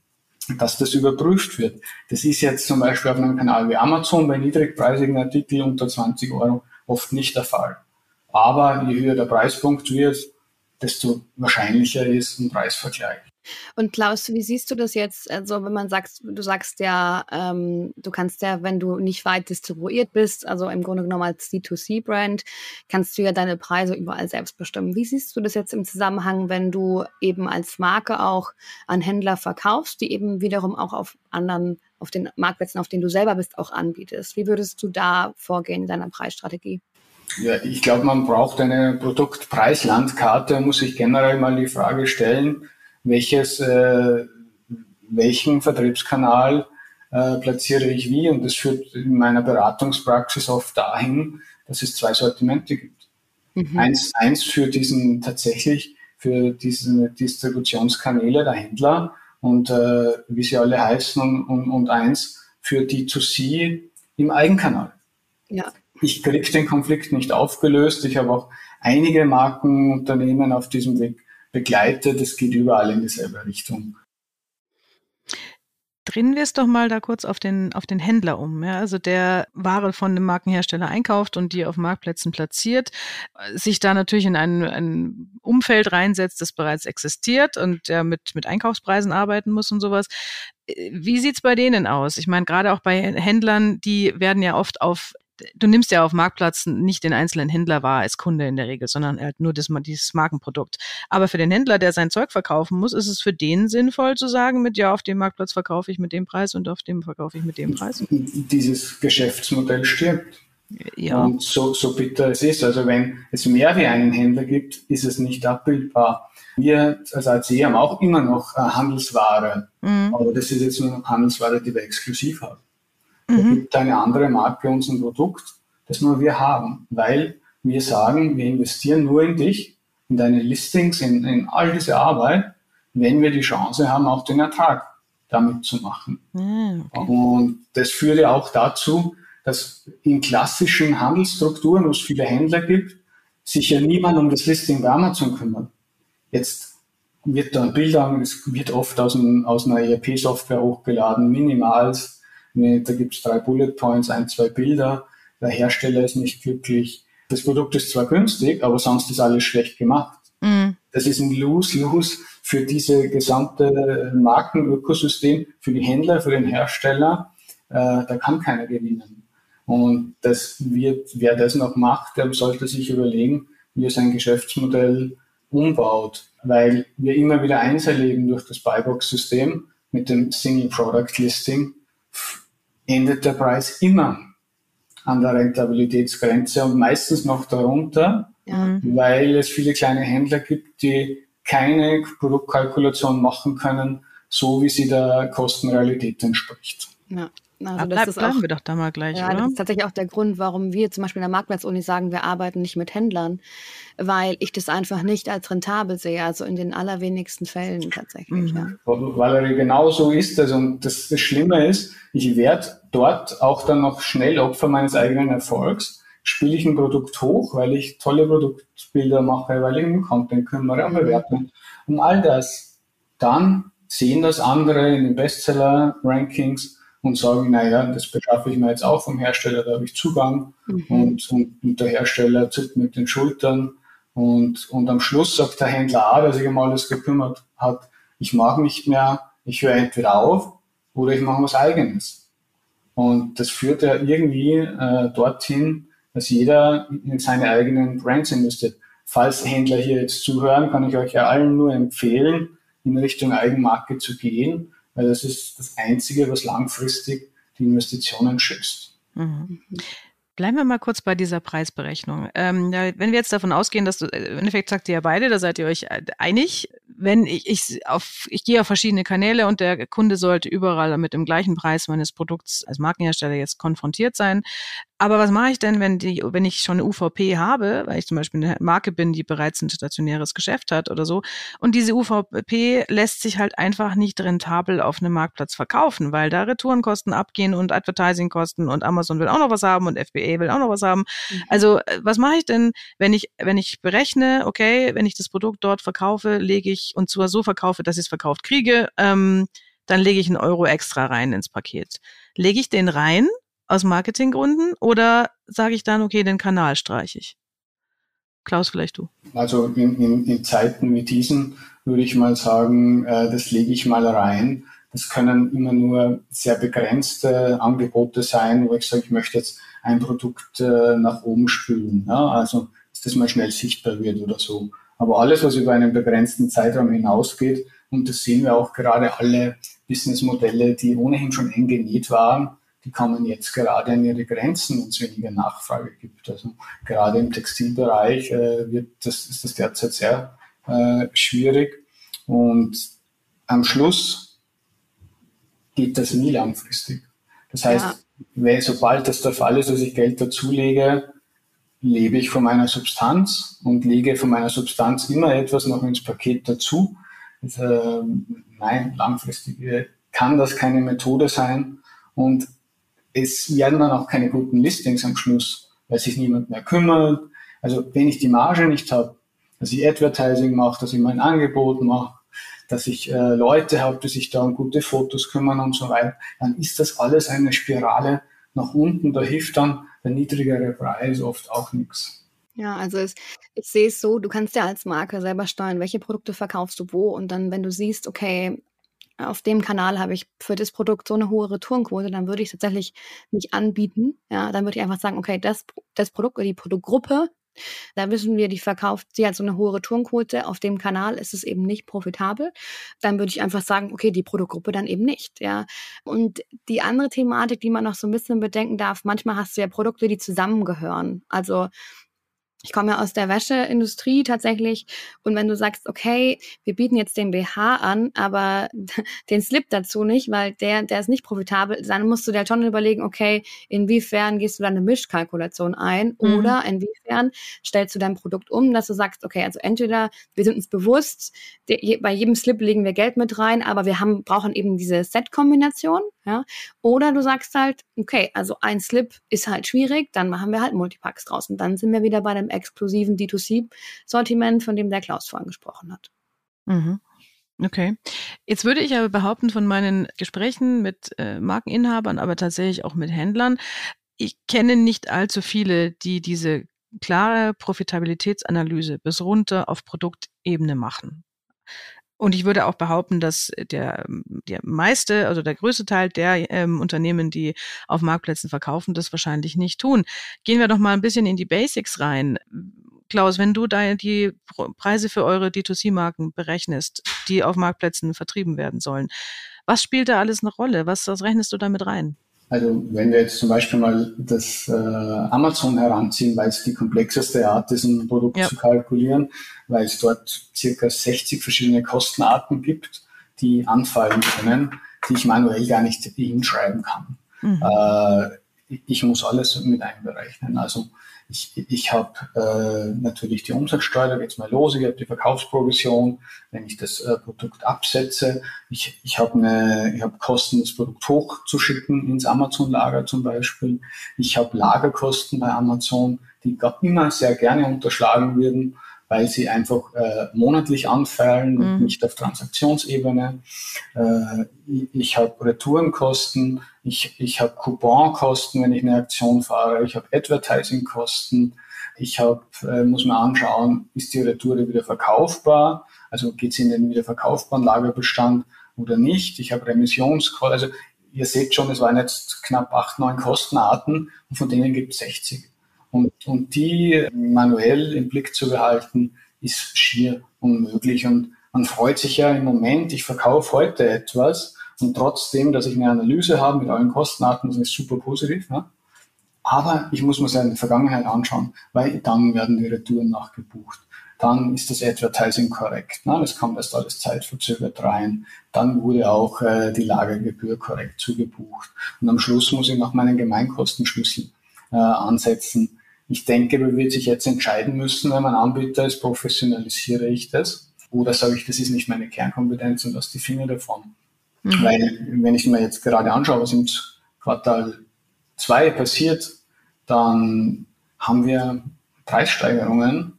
dass das überprüft wird. Das ist jetzt zum Beispiel auf einem Kanal wie Amazon bei niedrigpreisigen Artikeln unter 20 Euro oft nicht der Fall. Aber je höher der Preispunkt wird, desto wahrscheinlicher ist ein Preisvergleich. Und Klaus, wie siehst du das jetzt? Also wenn man sagt, du sagst ja, ähm, du kannst ja, wenn du nicht weit distribuiert bist, also im Grunde genommen als D2C-Brand, kannst du ja deine Preise überall selbst bestimmen. Wie siehst du das jetzt im Zusammenhang, wenn du eben als Marke auch an Händler verkaufst, die eben wiederum auch auf anderen, auf den Marktplätzen, auf denen du selber bist, auch anbietest? Wie würdest du da vorgehen in deiner Preisstrategie? Ja, ich glaube, man braucht eine Produktpreislandkarte, muss sich generell mal die Frage stellen, welches, äh, welchen Vertriebskanal äh, platziere ich wie. Und das führt in meiner Beratungspraxis oft dahin, dass es zwei Sortimente gibt. Mhm. Eins, eins für diesen tatsächlich, für diese Distributionskanäle der Händler und äh, wie sie alle heißen und, und, und eins für die to see im Eigenkanal. Ja. Ich kriege den Konflikt nicht aufgelöst. Ich habe auch einige Markenunternehmen auf diesem Weg begleitet. Es geht überall in dieselbe Richtung. Drehen wir es doch mal da kurz auf den, auf den Händler um. Ja? Also der Ware von dem Markenhersteller einkauft und die auf Marktplätzen platziert, sich da natürlich in ein, ein Umfeld reinsetzt, das bereits existiert und der mit, mit Einkaufspreisen arbeiten muss und sowas. Wie sieht's bei denen aus? Ich meine, gerade auch bei Händlern, die werden ja oft auf du nimmst ja auf Marktplatz nicht den einzelnen Händler wahr als Kunde in der Regel, sondern halt nur das, dieses Markenprodukt. Aber für den Händler, der sein Zeug verkaufen muss, ist es für den sinnvoll zu sagen, mit ja, auf dem Marktplatz verkaufe ich mit dem Preis und auf dem verkaufe ich mit dem Preis. Dieses Geschäftsmodell stirbt. Ja. Und so, so bitter es ist. Also wenn es mehr wie einen Händler gibt, ist es nicht abbildbar. Wir als AC haben auch immer noch äh, Handelsware, mhm. aber das ist jetzt nur Handelsware, die wir exklusiv haben. Mhm. Gibt eine andere Marke uns ein Produkt, das nur wir haben, weil wir sagen, wir investieren nur in dich, in deine Listings, in, in all diese Arbeit, wenn wir die Chance haben, auch den Ertrag damit zu machen. Mhm, okay. Und das führt ja auch dazu, dass in klassischen Handelsstrukturen, wo es viele Händler gibt, sich ja niemand um das Listing bei Amazon kümmert. Jetzt wird da ein Bild, es wird oft aus, ein, aus einer ERP-Software hochgeladen, minimals da gibt es drei Bullet Points, ein, zwei Bilder. Der Hersteller ist nicht glücklich. Das Produkt ist zwar günstig, aber sonst ist alles schlecht gemacht. Mhm. Das ist ein Lose-Lose für diese gesamte Markenökosystem, für die Händler, für den Hersteller. Äh, da kann keiner gewinnen. Und das wird, wer das noch macht, der sollte sich überlegen, wie er sein Geschäftsmodell umbaut, weil wir immer wieder eins erleben durch das Buybox-System mit dem Single Product Listing endet der Preis immer an der Rentabilitätsgrenze und meistens noch darunter, ja. weil es viele kleine Händler gibt, die keine Produktkalkulation machen können, so wie sie der Kostenrealität entspricht. Ja. Also das ist bleiben auch, wir doch da mal gleich, ja, oder? Das ist tatsächlich auch der Grund, warum wir zum Beispiel in der Marktplatzuni sagen, wir arbeiten nicht mit Händlern, weil ich das einfach nicht als rentabel sehe, also in den allerwenigsten Fällen tatsächlich. Mhm. Ja. Weil genau so ist das und das, das Schlimme ist, ich werde dort auch dann noch schnell Opfer meines eigenen Erfolgs. Spiele ich ein Produkt hoch, weil ich tolle Produktbilder mache, weil ich mich Content kümmere, um Bewertung, um all das. Dann sehen das andere in den Bestseller-Rankings und sagen, naja, das beschaffe ich mir jetzt auch vom Hersteller, da habe ich Zugang mhm. und, und, und, der Hersteller zuckt mit den Schultern und, und am Schluss sagt der Händler A, der sich um alles gekümmert hat, ich mag nicht mehr, ich höre entweder auf oder ich mache was eigenes. Und das führt ja irgendwie äh, dorthin, dass jeder in seine eigenen Brands investiert. Falls Händler hier jetzt zuhören, kann ich euch ja allen nur empfehlen, in Richtung Eigenmarke zu gehen weil das ist das Einzige, was langfristig die Investitionen schützt. Mhm. Bleiben wir mal kurz bei dieser Preisberechnung. Ähm, wenn wir jetzt davon ausgehen, dass du, äh, im Endeffekt sagt ihr ja beide, da seid ihr euch äh, einig. Wenn ich, ich auf, ich gehe auf verschiedene Kanäle und der Kunde sollte überall mit dem gleichen Preis meines Produkts als Markenhersteller jetzt konfrontiert sein. Aber was mache ich denn, wenn die, wenn ich schon eine UVP habe, weil ich zum Beispiel eine Marke bin, die bereits ein stationäres Geschäft hat oder so, und diese UVP lässt sich halt einfach nicht rentabel auf einem Marktplatz verkaufen, weil da Retourenkosten abgehen und Advertisingkosten und Amazon will auch noch was haben und FBA will auch noch was haben. Mhm. Also äh, was mache ich denn, wenn ich, wenn ich berechne, okay, wenn ich das Produkt dort verkaufe, lege ich und zwar so verkaufe, dass ich es verkauft kriege, ähm, dann lege ich einen Euro extra rein ins Paket. Lege ich den rein aus Marketinggründen oder sage ich dann, okay, den Kanal streiche ich? Klaus, vielleicht du. Also in, in, in Zeiten wie diesen würde ich mal sagen, äh, das lege ich mal rein. Das können immer nur sehr begrenzte Angebote sein, wo ich sage, ich möchte jetzt ein Produkt äh, nach oben spülen. Ja? Also, dass das mal schnell sichtbar wird oder so. Aber alles, was über einen begrenzten Zeitraum hinausgeht, und das sehen wir auch gerade alle Businessmodelle, die ohnehin schon eng genäht waren, die kommen jetzt gerade an ihre Grenzen, wenn es weniger Nachfrage gibt. Also gerade im Textilbereich äh, wird das, ist das derzeit sehr äh, schwierig. Und am Schluss geht das nie langfristig. Das heißt, ja. wenn, sobald das der Fall ist, dass ich Geld dazulege, lebe ich von meiner Substanz und lege von meiner Substanz immer etwas noch ins Paket dazu. Das, äh, nein, langfristig äh, kann das keine Methode sein. Und es werden dann auch keine guten Listings am Schluss, weil sich niemand mehr kümmert. Also wenn ich die Marge nicht habe, dass ich Advertising mache, dass ich mein Angebot mache, dass ich äh, Leute habe, die sich da um gute Fotos kümmern und so weiter, dann ist das alles eine Spirale nach unten. Da hilft dann der niedrigere Preis oft auch nichts. Ja, also es, ich sehe es so, du kannst ja als Marke selber steuern, welche Produkte verkaufst du wo und dann, wenn du siehst, okay, auf dem Kanal habe ich für das Produkt so eine hohe Retourenquote, dann würde ich es tatsächlich nicht anbieten. Ja, dann würde ich einfach sagen, okay, das, das Produkt oder die Produktgruppe, da wissen wir, die verkauft, sie hat so eine hohe Retourenquote, auf dem Kanal ist es eben nicht profitabel. Dann würde ich einfach sagen, okay, die Produktgruppe dann eben nicht, ja. Und die andere Thematik, die man noch so ein bisschen bedenken darf, manchmal hast du ja Produkte, die zusammengehören. Also ich komme ja aus der Wäscheindustrie tatsächlich. Und wenn du sagst, okay, wir bieten jetzt den BH an, aber den Slip dazu nicht, weil der, der ist nicht profitabel, dann musst du dir schon überlegen, okay, inwiefern gehst du da eine Mischkalkulation ein mhm. oder inwiefern stellst du dein Produkt um, dass du sagst, okay, also entweder wir sind uns bewusst, bei jedem Slip legen wir Geld mit rein, aber wir haben, brauchen eben diese Set-Kombination, ja, oder du sagst halt, okay, also ein Slip ist halt schwierig, dann machen wir halt Multipacks draußen. Dann sind wir wieder bei dem exklusiven D2C-Sortiment, von dem der Klaus vorhin gesprochen hat. Mhm. Okay. Jetzt würde ich aber behaupten, von meinen Gesprächen mit äh, Markeninhabern, aber tatsächlich auch mit Händlern, ich kenne nicht allzu viele, die diese klare Profitabilitätsanalyse bis runter auf Produktebene machen. Und ich würde auch behaupten, dass der, der meiste, also der größte Teil der ähm, Unternehmen, die auf Marktplätzen verkaufen, das wahrscheinlich nicht tun. Gehen wir doch mal ein bisschen in die Basics rein. Klaus, wenn du da die Preise für eure D2C-Marken berechnest, die auf Marktplätzen vertrieben werden sollen, was spielt da alles eine Rolle? Was, was rechnest du damit rein? Also wenn wir jetzt zum Beispiel mal das äh, Amazon heranziehen, weil es die komplexeste Art ist, ein Produkt ja. zu kalkulieren, weil es dort circa 60 verschiedene Kostenarten gibt, die anfallen können, die ich manuell gar nicht hinschreiben kann. Mhm. Äh, ich muss alles mit einberechnen. Also ich, ich habe äh, natürlich die Umsatzsteuer, geht's mal los, ich habe die Verkaufsprovision, wenn ich das äh, Produkt absetze. Ich, ich habe ich hab Kosten, das Produkt hochzuschicken ins Amazon-Lager zum Beispiel. Ich habe Lagerkosten bei Amazon, die immer sehr gerne unterschlagen werden weil sie einfach äh, monatlich anfallen und mhm. nicht auf Transaktionsebene. Äh, ich habe Retourenkosten, ich, ich habe Couponkosten, wenn ich eine Aktion fahre, ich habe Advertisingkosten, ich hab, äh, muss mir anschauen, ist die Retoure wieder verkaufbar, also geht sie in den wieder verkaufbaren Lagerbestand oder nicht. Ich habe Remissionskosten, also ihr seht schon, es waren jetzt knapp acht, neun Kostenarten und von denen gibt es 60. Und, und die manuell im Blick zu behalten, ist schier unmöglich. Und man freut sich ja im Moment, ich verkaufe heute etwas und trotzdem, dass ich eine Analyse habe mit allen Kostenarten, das ist super positiv. Ne? Aber ich muss mir es in der Vergangenheit anschauen, weil dann werden die Retouren nachgebucht. Dann ist das Advertising korrekt. Ne? Das kommt erst alles zeitverzögert rein. Dann wurde auch äh, die Lagergebühr korrekt zugebucht. Und am Schluss muss ich noch meinen Gemeinkostenschlüssel äh, ansetzen. Ich denke, man wird sich jetzt entscheiden müssen, wenn man Anbieter ist, professionalisiere ich das oder sage ich, das ist nicht meine Kernkompetenz und lasse die Finger davon. Mhm. Weil, wenn ich mir jetzt gerade anschaue, was im Quartal 2 passiert, dann haben wir Preissteigerungen,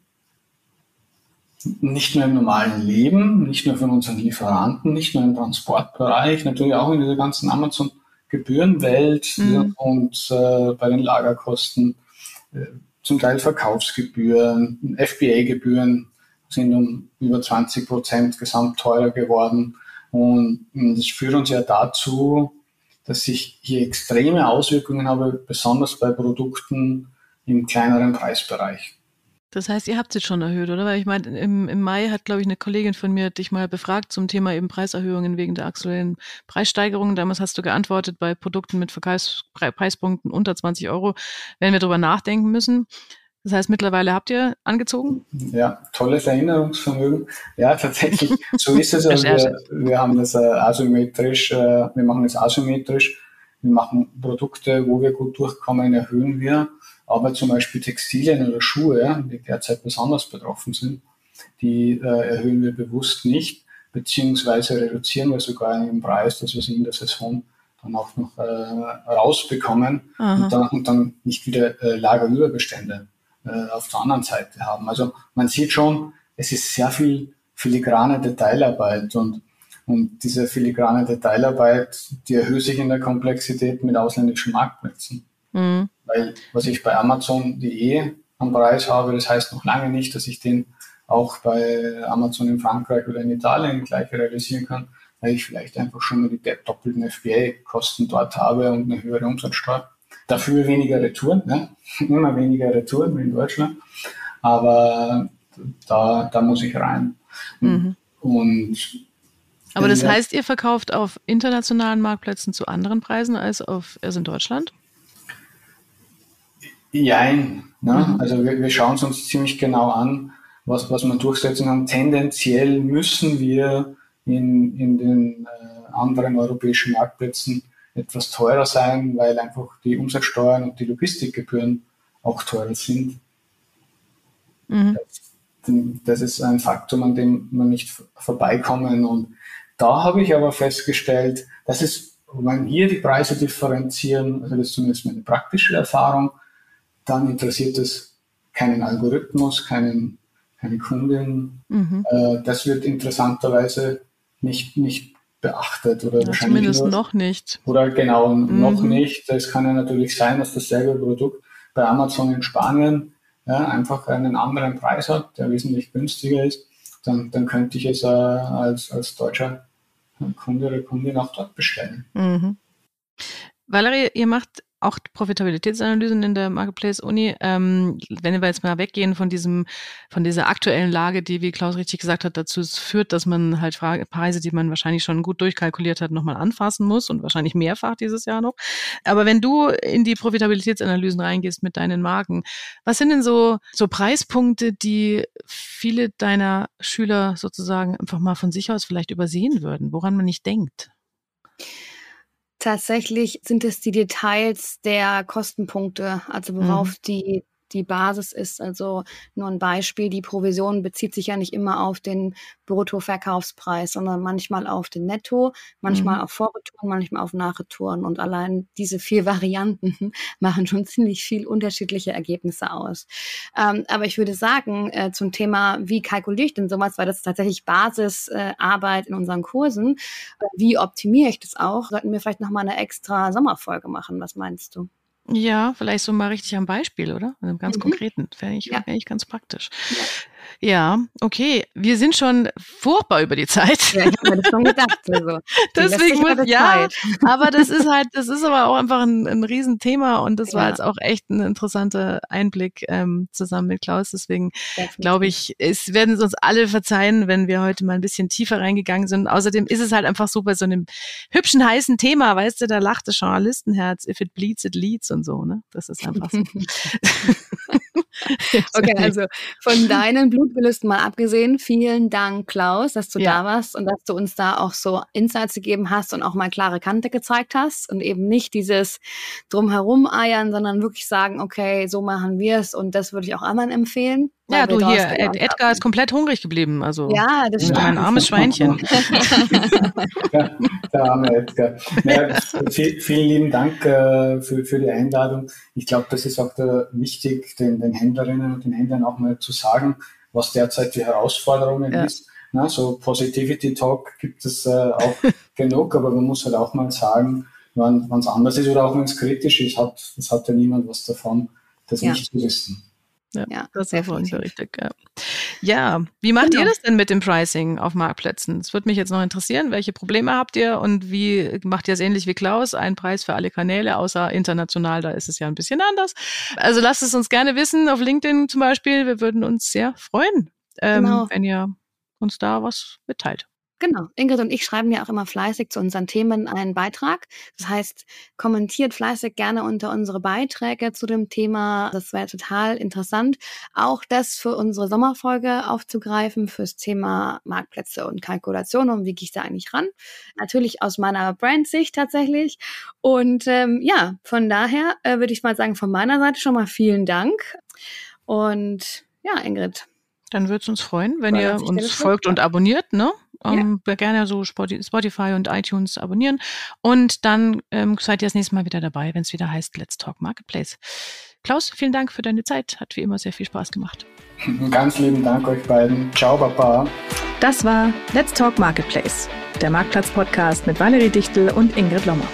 nicht nur im normalen Leben, nicht nur von unseren Lieferanten, nicht nur im Transportbereich, natürlich auch in dieser ganzen Amazon-Gebührenwelt mhm. und äh, bei den Lagerkosten, zum Teil Verkaufsgebühren, FBA-Gebühren sind um über 20 Prozent gesamt teurer geworden. Und das führt uns ja dazu, dass ich hier extreme Auswirkungen habe, besonders bei Produkten im kleineren Preisbereich. Das heißt, ihr habt es jetzt schon erhöht, oder? Weil ich meine, im, im Mai hat, glaube ich, eine Kollegin von mir dich mal befragt zum Thema eben Preiserhöhungen wegen der aktuellen Preissteigerungen. Damals hast du geantwortet, bei Produkten mit Verkaufspreispunkten unter 20 Euro werden wir darüber nachdenken müssen. Das heißt, mittlerweile habt ihr angezogen? Ja, tolles Erinnerungsvermögen. Ja, tatsächlich, so ist es. Also wir, wir haben das äh, asymmetrisch, äh, wir machen es asymmetrisch. Wir machen Produkte, wo wir gut durchkommen, erhöhen wir. Aber zum Beispiel Textilien oder Schuhe, die derzeit besonders betroffen sind, die äh, erhöhen wir bewusst nicht, beziehungsweise reduzieren wir sogar im Preis, dass wir sie in der Saison dann auch noch äh, rausbekommen und dann, und dann, nicht wieder äh, Lagerüberbestände äh, auf der anderen Seite haben. Also man sieht schon, es ist sehr viel filigrane Detailarbeit und, und diese filigrane Detailarbeit, die erhöht sich in der Komplexität mit ausländischen Marktplätzen. Mhm. Weil was ich bei Amazon.de am Preis habe, das heißt noch lange nicht, dass ich den auch bei Amazon in Frankreich oder in Italien gleich realisieren kann, weil ich vielleicht einfach schon mal die doppelten FBA-Kosten dort habe und eine höhere Umsatzsteuer. Dafür weniger Retouren, ne? immer weniger Retouren wie in Deutschland. Aber da, da muss ich rein. Mhm. Und aber das heißt, ihr verkauft auf internationalen Marktplätzen zu anderen Preisen als auf als in Deutschland? Jein. Ne? Mhm. Also wir, wir schauen es uns ziemlich genau an, was, was man durchsetzen kann. Tendenziell müssen wir in, in den äh, anderen europäischen Marktplätzen etwas teurer sein, weil einfach die Umsatzsteuern und die Logistikgebühren auch teurer sind. Mhm. Das, das, ist ein Faktum, an dem man nicht vorbeikommen. Und da habe ich aber festgestellt, dass es, wenn hier die Preise differenzieren, also das ist zumindest meine praktische Erfahrung, dann interessiert es keinen Algorithmus, keinen, keine Kundin. Mhm. Äh, das wird interessanterweise nicht, nicht beachtet oder ja, wahrscheinlich zumindest nur, noch nicht. Oder genau, mhm. noch nicht. Es kann ja natürlich sein, dass dasselbe Produkt bei Amazon in Spanien ja, einfach einen anderen Preis hat, der wesentlich günstiger ist. Dann, dann könnte ich es äh, als, als deutscher Kunde oder Kundin auch dort bestellen. Mhm. Valerie, ihr macht auch Profitabilitätsanalysen in der Marketplace-Uni. Ähm, wenn wir jetzt mal weggehen von diesem, von dieser aktuellen Lage, die, wie Klaus richtig gesagt hat, dazu führt, dass man halt Preise, die man wahrscheinlich schon gut durchkalkuliert hat, nochmal anfassen muss und wahrscheinlich mehrfach dieses Jahr noch. Aber wenn du in die Profitabilitätsanalysen reingehst mit deinen Marken, was sind denn so, so Preispunkte, die viele deiner Schüler sozusagen einfach mal von sich aus vielleicht übersehen würden, woran man nicht denkt? Tatsächlich sind es die Details der Kostenpunkte, also worauf mhm. die die Basis ist. Also nur ein Beispiel, die Provision bezieht sich ja nicht immer auf den Bruttoverkaufspreis, sondern manchmal auf den Netto, manchmal mhm. auf Vorretouren, manchmal auf Nachretouren. Und allein diese vier Varianten machen schon ziemlich viel unterschiedliche Ergebnisse aus. Ähm, aber ich würde sagen, äh, zum Thema, wie kalkuliere ich denn sowas, weil das ist tatsächlich Basisarbeit äh, in unseren Kursen. Äh, wie optimiere ich das auch? Sollten wir vielleicht nochmal eine extra Sommerfolge machen. Was meinst du? Ja, vielleicht so mal richtig am Beispiel, oder? Einem ganz mhm. konkreten. Fände ich, ja. ich ganz praktisch. Ja. Okay. Wir sind schon furchtbar über die Zeit. Ja, ich habe mir das schon gedacht. Also, Deswegen muss, ja, aber das ist halt, das ist aber auch einfach ein, ein Riesenthema und das ja. war jetzt auch echt ein interessanter Einblick ähm, zusammen mit Klaus. Deswegen glaube ich, es werden uns alle verzeihen, wenn wir heute mal ein bisschen tiefer reingegangen sind. Außerdem ist es halt einfach so bei so einem hübschen, heißen Thema, weißt du, da lacht das Journalistenherz, if it bleeds, it leads und so, ne? Das ist einfach so. okay, also von deinen Blutgelüsten mal abgesehen, vielen Dank, Klaus, dass du ja. da warst und dass du uns da auch so Insights gegeben hast und auch mal klare Kante gezeigt hast und eben nicht dieses drumherum eiern, sondern wirklich sagen, okay, so machen wir es und das würde ich auch anderen empfehlen. Ja, du hier, Ed, Edgar ist komplett hungrig geblieben. Also ja, das stimmt. Mein armes Schweinchen. ja, der arme Edgar. Ja, viel, vielen lieben Dank äh, für, für die Einladung. Ich glaube, das ist auch der, wichtig, den, den Händlerinnen und den Händlern auch mal zu sagen, was derzeit die Herausforderungen ja. ist. Na, so Positivity Talk gibt es äh, auch genug, aber man muss halt auch mal sagen, wenn es anders ist oder auch wenn es kritisch ist, hat, das hat ja niemand was davon, das ja. nicht zu wissen. Ja, ja das ist ja richtig. Ja. Ja, wie macht genau. ihr das denn mit dem Pricing auf Marktplätzen? Es würde mich jetzt noch interessieren, welche Probleme habt ihr und wie macht ihr es ähnlich wie Klaus? Ein Preis für alle Kanäle, außer international, da ist es ja ein bisschen anders. Also lasst es uns gerne wissen, auf LinkedIn zum Beispiel. Wir würden uns sehr freuen, ähm, genau. wenn ihr uns da was mitteilt. Genau. Ingrid und ich schreiben ja auch immer fleißig zu unseren Themen einen Beitrag. Das heißt, kommentiert fleißig gerne unter unsere Beiträge zu dem Thema. Das wäre total interessant, auch das für unsere Sommerfolge aufzugreifen, fürs Thema Marktplätze und Kalkulation. Und wie gehe ich da eigentlich ran? Natürlich aus meiner Brandsicht tatsächlich. Und ähm, ja, von daher äh, würde ich mal sagen, von meiner Seite schon mal vielen Dank. Und ja, Ingrid, dann würde es uns freuen, wenn Weil ihr uns folgt und abonniert, ne? Um, ja. Gerne so Spotify und iTunes abonnieren. Und dann ähm, seid ihr das nächste Mal wieder dabei, wenn es wieder heißt Let's Talk Marketplace. Klaus, vielen Dank für deine Zeit. Hat wie immer sehr viel Spaß gemacht. Ganz lieben Dank euch beiden. Ciao, Papa. Das war Let's Talk Marketplace, der Marktplatz-Podcast mit Valerie Dichtel und Ingrid Lommer.